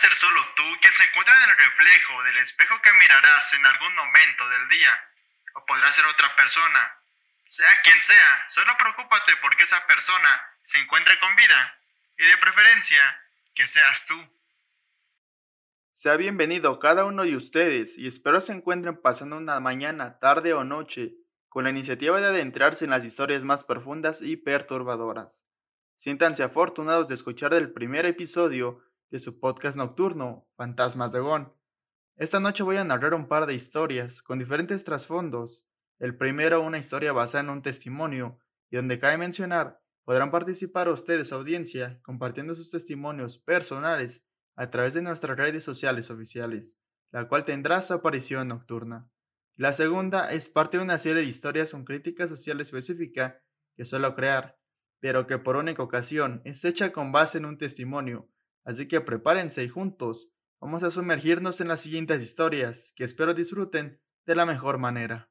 ser solo tú quien se encuentra en el reflejo del espejo que mirarás en algún momento del día, o podrá ser otra persona. Sea quien sea, solo preocúpate porque esa persona se encuentre con vida, y de preferencia, que seas tú. Sea bienvenido cada uno de ustedes y espero se encuentren pasando una mañana, tarde o noche con la iniciativa de adentrarse en las historias más profundas y perturbadoras. Siéntanse afortunados de escuchar el primer episodio de su podcast nocturno, Fantasmas de Gon. Esta noche voy a narrar un par de historias con diferentes trasfondos. El primero, una historia basada en un testimonio, y donde cabe mencionar, podrán participar ustedes, audiencia, compartiendo sus testimonios personales a través de nuestras redes sociales oficiales, la cual tendrá su aparición nocturna. La segunda es parte de una serie de historias con crítica social específica que suelo crear, pero que por única ocasión es hecha con base en un testimonio, así que prepárense y juntos vamos a sumergirnos en las siguientes historias, que espero disfruten de la mejor manera.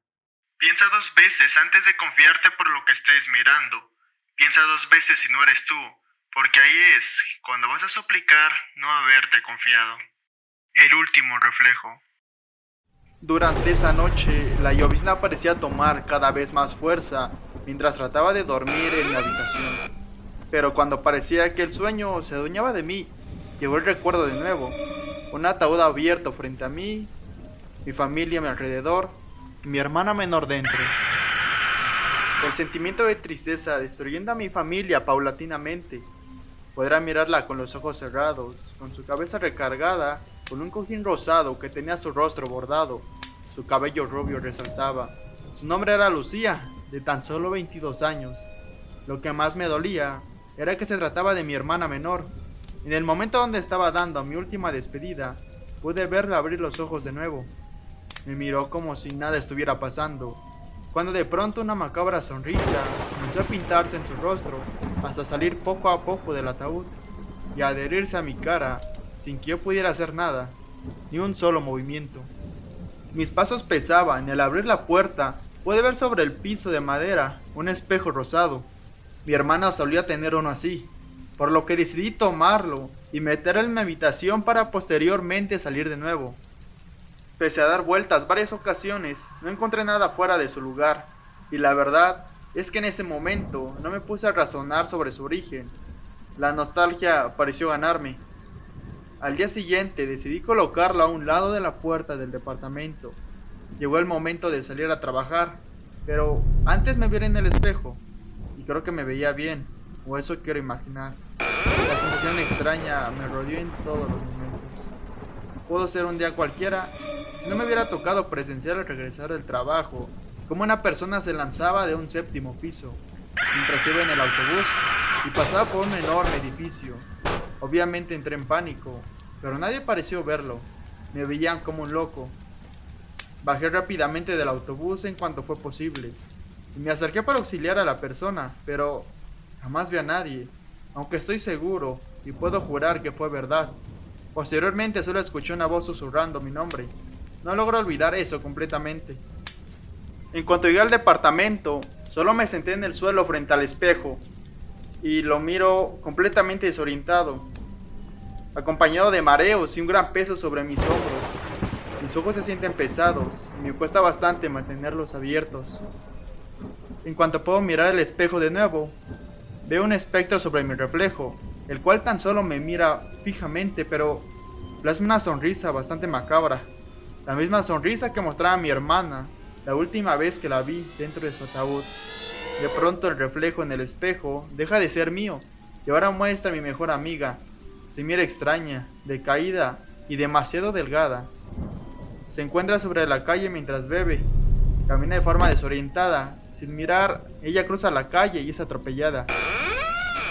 Piensa dos veces antes de confiarte por lo que estés mirando. Piensa dos veces si no eres tú, porque ahí es cuando vas a suplicar no haberte confiado. El último reflejo. Durante esa noche, la llovizna parecía tomar cada vez más fuerza mientras trataba de dormir en mi habitación. Pero cuando parecía que el sueño se adueñaba de mí, llegó el recuerdo de nuevo. Un ataúd abierto frente a mí, mi familia a mi alrededor y mi hermana menor dentro. El sentimiento de tristeza destruyendo a mi familia paulatinamente. Podrá mirarla con los ojos cerrados, con su cabeza recargada con un cojín rosado que tenía su rostro bordado. Su cabello rubio resaltaba. Su nombre era Lucía, de tan solo 22 años. Lo que más me dolía era que se trataba de mi hermana menor. En el momento donde estaba dando mi última despedida, pude verla abrir los ojos de nuevo. Me miró como si nada estuviera pasando, cuando de pronto una macabra sonrisa comenzó a pintarse en su rostro hasta salir poco a poco del ataúd y adherirse a mi cara sin que yo pudiera hacer nada, ni un solo movimiento. Mis pasos pesaban y al abrir la puerta pude ver sobre el piso de madera un espejo rosado. Mi hermana solía tener uno así, por lo que decidí tomarlo y meterlo en mi habitación para posteriormente salir de nuevo. Pese a dar vueltas varias ocasiones, no encontré nada fuera de su lugar, y la verdad es que en ese momento no me puse a razonar sobre su origen. La nostalgia pareció ganarme, al día siguiente decidí colocarlo a un lado de la puerta del departamento. Llegó el momento de salir a trabajar, pero antes me vi en el espejo y creo que me veía bien, o eso quiero imaginar. La sensación extraña me rodeó en todos los momentos. Pudo ser un día cualquiera si no me hubiera tocado presenciar al regresar del trabajo como una persona se lanzaba de un séptimo piso mientras iba en el autobús y pasaba por un enorme edificio Obviamente entré en pánico, pero nadie pareció verlo. Me veían como un loco. Bajé rápidamente del autobús en cuanto fue posible y me acerqué para auxiliar a la persona, pero jamás vi a nadie, aunque estoy seguro y puedo jurar que fue verdad. Posteriormente solo escuché una voz susurrando mi nombre. No logro olvidar eso completamente. En cuanto llegué al departamento, solo me senté en el suelo frente al espejo y lo miro completamente desorientado, acompañado de mareos y un gran peso sobre mis hombros. Mis ojos se sienten pesados y me cuesta bastante mantenerlos abiertos. En cuanto puedo mirar el espejo de nuevo, veo un espectro sobre mi reflejo, el cual tan solo me mira fijamente, pero plasma una sonrisa bastante macabra. La misma sonrisa que mostraba mi hermana la última vez que la vi dentro de su ataúd. De pronto el reflejo en el espejo deja de ser mío y ahora muestra a mi mejor amiga. Se mira extraña, decaída y demasiado delgada. Se encuentra sobre la calle mientras bebe. Camina de forma desorientada. Sin mirar, ella cruza la calle y es atropellada.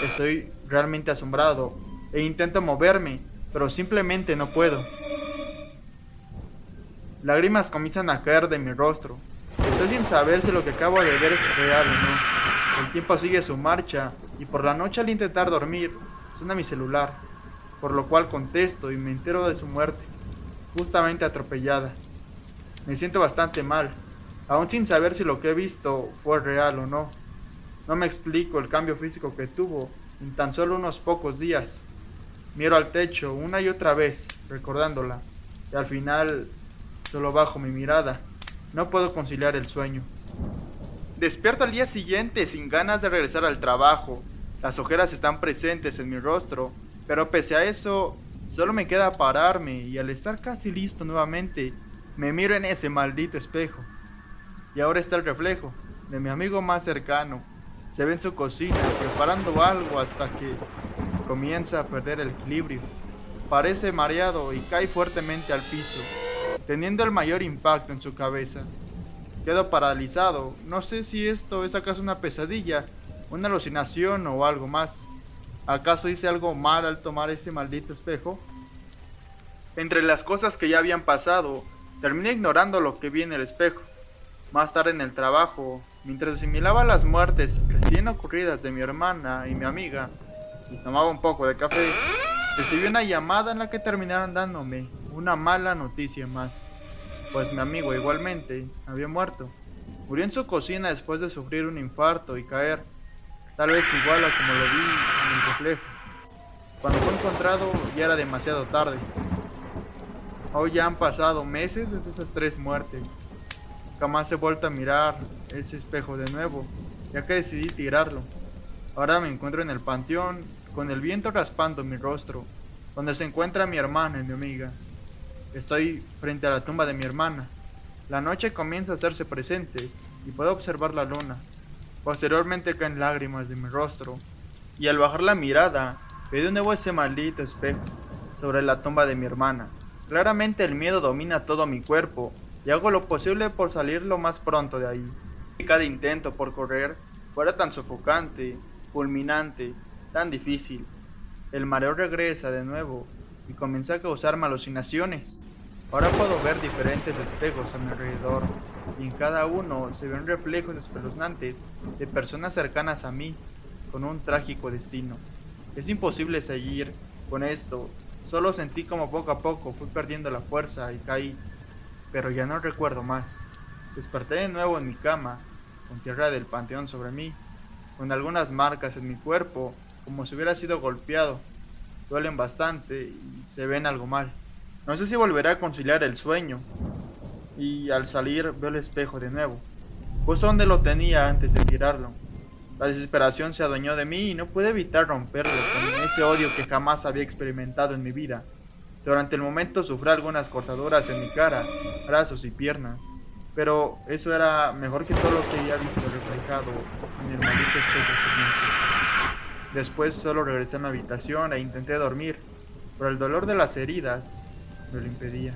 Estoy realmente asombrado e intento moverme, pero simplemente no puedo. Lágrimas comienzan a caer de mi rostro. Estoy sin saber si lo que acabo de ver es real o no. El tiempo sigue su marcha y por la noche al intentar dormir suena mi celular, por lo cual contesto y me entero de su muerte, justamente atropellada. Me siento bastante mal, aún sin saber si lo que he visto fue real o no. No me explico el cambio físico que tuvo en tan solo unos pocos días. Miro al techo una y otra vez, recordándola, y al final solo bajo mi mirada. No puedo conciliar el sueño. Despierto al día siguiente sin ganas de regresar al trabajo. Las ojeras están presentes en mi rostro, pero pese a eso, solo me queda pararme y al estar casi listo nuevamente, me miro en ese maldito espejo. Y ahora está el reflejo de mi amigo más cercano. Se ve en su cocina preparando algo hasta que comienza a perder el equilibrio. Parece mareado y cae fuertemente al piso, teniendo el mayor impacto en su cabeza. Quedo paralizado, no sé si esto es acaso una pesadilla, una alucinación o algo más. ¿Acaso hice algo mal al tomar ese maldito espejo? Entre las cosas que ya habían pasado, terminé ignorando lo que vi en el espejo. Más tarde en el trabajo, mientras asimilaba las muertes recién ocurridas de mi hermana y mi amiga, y tomaba un poco de café, recibí una llamada en la que terminaron dándome una mala noticia más, pues mi amigo igualmente había muerto. Murió en su cocina después de sufrir un infarto y caer, tal vez igual a como lo vi en el reflejo. Cuando fue encontrado ya era demasiado tarde. Hoy ya han pasado meses desde esas tres muertes Jamás he vuelto a mirar ese espejo de nuevo, ya que decidí tirarlo. Ahora me encuentro en el panteón, con el viento raspando mi rostro, donde se encuentra mi hermana y mi amiga. Estoy frente a la tumba de mi hermana. La noche comienza a hacerse presente y puedo observar la luna. Posteriormente caen lágrimas de mi rostro, y al bajar la mirada, veo de nuevo ese maldito espejo sobre la tumba de mi hermana. Claramente el miedo domina todo mi cuerpo y hago lo posible por salir lo más pronto de ahí. Cada intento por correr fuera tan sofocante, fulminante, tan difícil. El mareo regresa de nuevo y comienza a causarme alucinaciones. Ahora puedo ver diferentes espejos a mi alrededor y en cada uno se ven reflejos espeluznantes de personas cercanas a mí con un trágico destino. Es imposible seguir con esto, solo sentí como poco a poco fui perdiendo la fuerza y caí pero ya no recuerdo más. Desperté de nuevo en mi cama, con tierra del panteón sobre mí, con algunas marcas en mi cuerpo, como si hubiera sido golpeado. Duelen bastante y se ven algo mal. No sé si volveré a conciliar el sueño. Y al salir veo el espejo de nuevo, pues donde lo tenía antes de tirarlo. La desesperación se adueñó de mí y no pude evitar romperlo con ese odio que jamás había experimentado en mi vida. Durante el momento sufrí algunas cortaduras en mi cara, brazos y piernas, pero eso era mejor que todo lo que había visto reflejado en el maldito espejo estos meses. Después solo regresé a mi habitación e intenté dormir, pero el dolor de las heridas me lo impedía.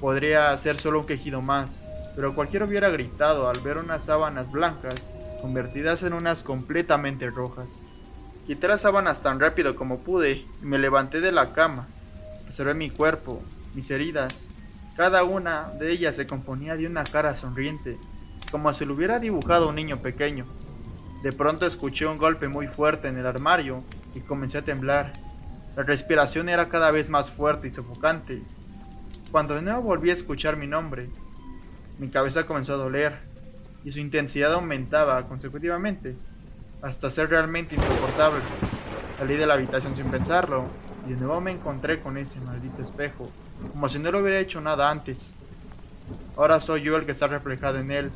Podría ser solo un quejido más, pero cualquiera hubiera gritado al ver unas sábanas blancas convertidas en unas completamente rojas. Quité las sábanas tan rápido como pude y me levanté de la cama Observé mi cuerpo, mis heridas. Cada una de ellas se componía de una cara sonriente, como si lo hubiera dibujado un niño pequeño. De pronto escuché un golpe muy fuerte en el armario y comencé a temblar. La respiración era cada vez más fuerte y sofocante. Cuando de nuevo volví a escuchar mi nombre, mi cabeza comenzó a doler y su intensidad aumentaba consecutivamente hasta ser realmente insoportable. Salí de la habitación sin pensarlo y de nuevo me encontré con ese maldito espejo, como si no lo hubiera hecho nada antes. Ahora soy yo el que está reflejado en él.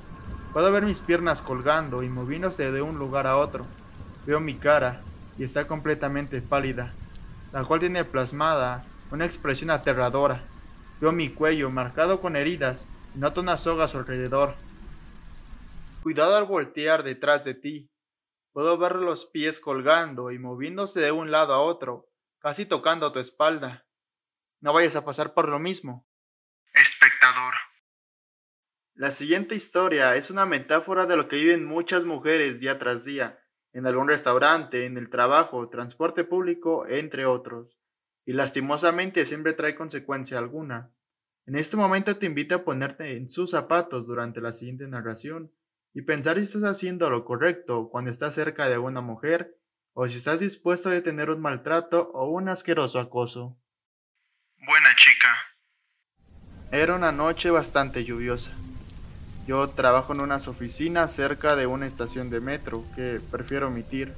Puedo ver mis piernas colgando y moviéndose de un lugar a otro. Veo mi cara y está completamente pálida, la cual tiene plasmada una expresión aterradora. Veo mi cuello marcado con heridas y noto una soga a su alrededor. Cuidado al voltear detrás de ti. Puedo ver los pies colgando y moviéndose de un lado a otro, casi tocando tu espalda. No vayas a pasar por lo mismo. Espectador. La siguiente historia es una metáfora de lo que viven muchas mujeres día tras día, en algún restaurante, en el trabajo, transporte público, entre otros, y lastimosamente siempre trae consecuencia alguna. En este momento te invito a ponerte en sus zapatos durante la siguiente narración y pensar si estás haciendo lo correcto cuando estás cerca de una mujer o si estás dispuesto a detener un maltrato o un asqueroso acoso. Buena chica. Era una noche bastante lluviosa. Yo trabajo en unas oficinas cerca de una estación de metro que prefiero omitir.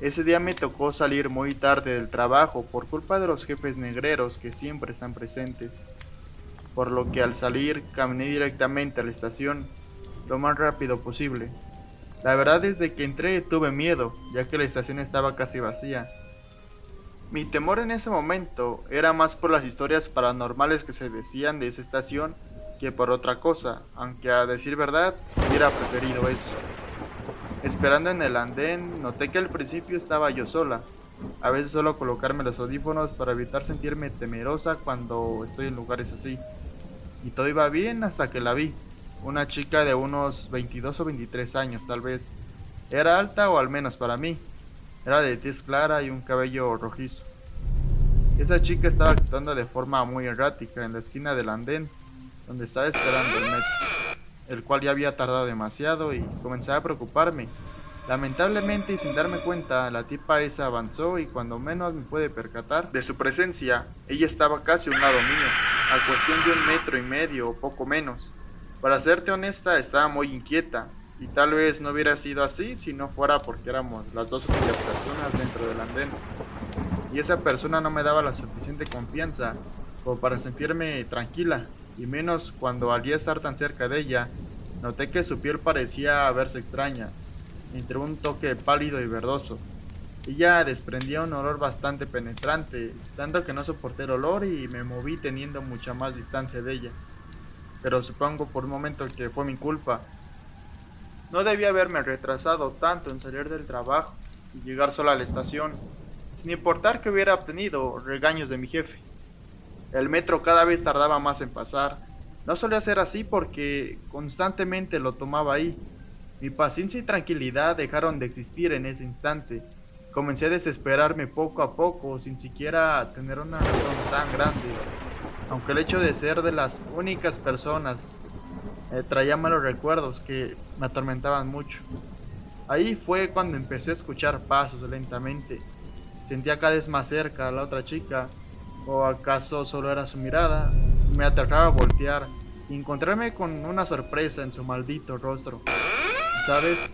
Ese día me tocó salir muy tarde del trabajo por culpa de los jefes negreros que siempre están presentes, por lo que al salir caminé directamente a la estación lo más rápido posible. La verdad es de que entré tuve miedo, ya que la estación estaba casi vacía. Mi temor en ese momento era más por las historias paranormales que se decían de esa estación que por otra cosa, aunque a decir verdad hubiera preferido eso. Esperando en el andén, noté que al principio estaba yo sola. A veces solo colocarme los audífonos para evitar sentirme temerosa cuando estoy en lugares así. Y todo iba bien hasta que la vi. Una chica de unos 22 o 23 años tal vez. Era alta o al menos para mí. Era de tez clara y un cabello rojizo. Esa chica estaba actuando de forma muy errática en la esquina del andén, donde estaba esperando el metro el cual ya había tardado demasiado y comencé a preocuparme. Lamentablemente y sin darme cuenta, la tipa esa avanzó y cuando menos me pude percatar de su presencia, ella estaba casi a un lado mío, a cuestión de un metro y medio o poco menos. Para serte honesta, estaba muy inquieta, y tal vez no hubiera sido así si no fuera porque éramos las dos únicas personas dentro del andén. Y esa persona no me daba la suficiente confianza como para sentirme tranquila y menos cuando al día estar tan cerca de ella, noté que su piel parecía verse extraña, entre un toque pálido y verdoso. Ella desprendía un olor bastante penetrante, tanto que no soporté el olor y me moví teniendo mucha más distancia de ella. Pero supongo por un momento que fue mi culpa. No debía haberme retrasado tanto en salir del trabajo y llegar sola a la estación, sin importar que hubiera obtenido regaños de mi jefe. El metro cada vez tardaba más en pasar. No solía ser así porque constantemente lo tomaba ahí. Mi paciencia y tranquilidad dejaron de existir en ese instante. Comencé a desesperarme poco a poco sin siquiera tener una razón tan grande. Aunque el hecho de ser de las únicas personas eh, traía malos recuerdos que me atormentaban mucho. Ahí fue cuando empecé a escuchar pasos lentamente. Sentía cada vez más cerca a la otra chica ¿O acaso solo era su mirada? Me aterraba voltear y encontrarme con una sorpresa en su maldito rostro. ¿Sabes?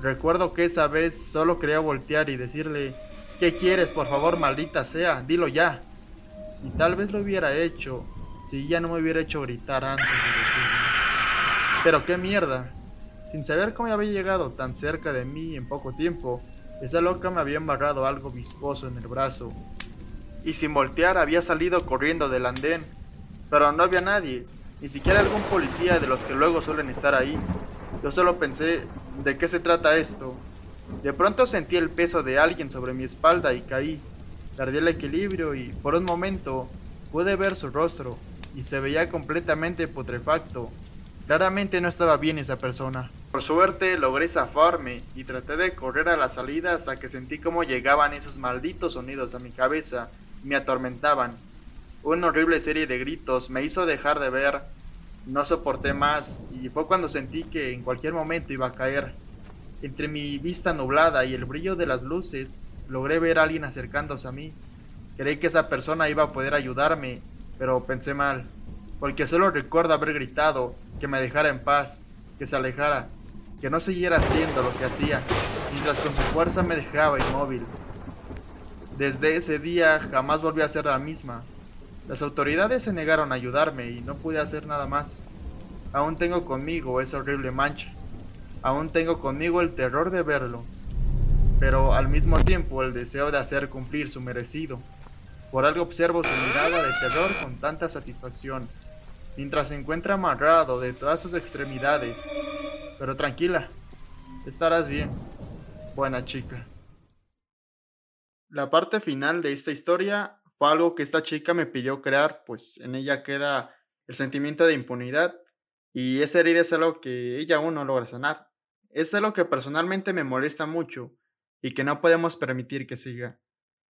Recuerdo que esa vez solo quería voltear y decirle, ¿qué quieres, por favor, maldita sea? Dilo ya. Y tal vez lo hubiera hecho si ella no me hubiera hecho gritar antes de decirlo. Pero qué mierda. Sin saber cómo había llegado tan cerca de mí en poco tiempo, esa loca me había embarrado algo viscoso en el brazo y sin voltear había salido corriendo del andén. Pero no había nadie, ni siquiera algún policía de los que luego suelen estar ahí. Yo solo pensé, ¿de qué se trata esto? De pronto sentí el peso de alguien sobre mi espalda y caí. Perdí el equilibrio y por un momento pude ver su rostro y se veía completamente putrefacto. Claramente no estaba bien esa persona. Por suerte logré zafarme y traté de correr a la salida hasta que sentí cómo llegaban esos malditos sonidos a mi cabeza me atormentaban. Una horrible serie de gritos me hizo dejar de ver. No soporté más y fue cuando sentí que en cualquier momento iba a caer. Entre mi vista nublada y el brillo de las luces, logré ver a alguien acercándose a mí. Creí que esa persona iba a poder ayudarme, pero pensé mal, porque solo recuerdo haber gritado que me dejara en paz, que se alejara, que no siguiera haciendo lo que hacía, mientras con su fuerza me dejaba inmóvil. Desde ese día jamás volví a ser la misma. Las autoridades se negaron a ayudarme y no pude hacer nada más. Aún tengo conmigo esa horrible mancha. Aún tengo conmigo el terror de verlo. Pero al mismo tiempo el deseo de hacer cumplir su merecido. Por algo observo su mirada de terror con tanta satisfacción, mientras se encuentra amarrado de todas sus extremidades. Pero tranquila, estarás bien, buena chica. La parte final de esta historia fue algo que esta chica me pidió crear, pues en ella queda el sentimiento de impunidad y esa herida es algo que ella aún no logra sanar. Es algo que personalmente me molesta mucho y que no podemos permitir que siga.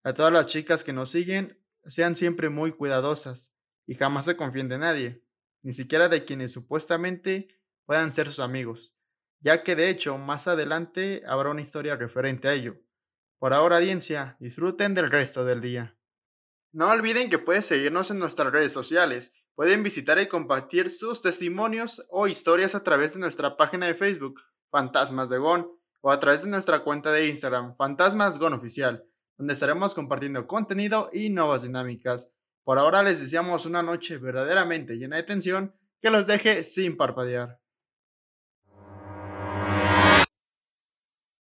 A todas las chicas que nos siguen, sean siempre muy cuidadosas y jamás se confíen de nadie, ni siquiera de quienes supuestamente puedan ser sus amigos, ya que de hecho más adelante habrá una historia referente a ello. Por ahora, audiencia, disfruten del resto del día. No olviden que pueden seguirnos en nuestras redes sociales. Pueden visitar y compartir sus testimonios o historias a través de nuestra página de Facebook, Fantasmas de Gon, o a través de nuestra cuenta de Instagram, Fantasmas Gon Oficial, donde estaremos compartiendo contenido y nuevas dinámicas. Por ahora les deseamos una noche verdaderamente llena de tensión que los deje sin parpadear.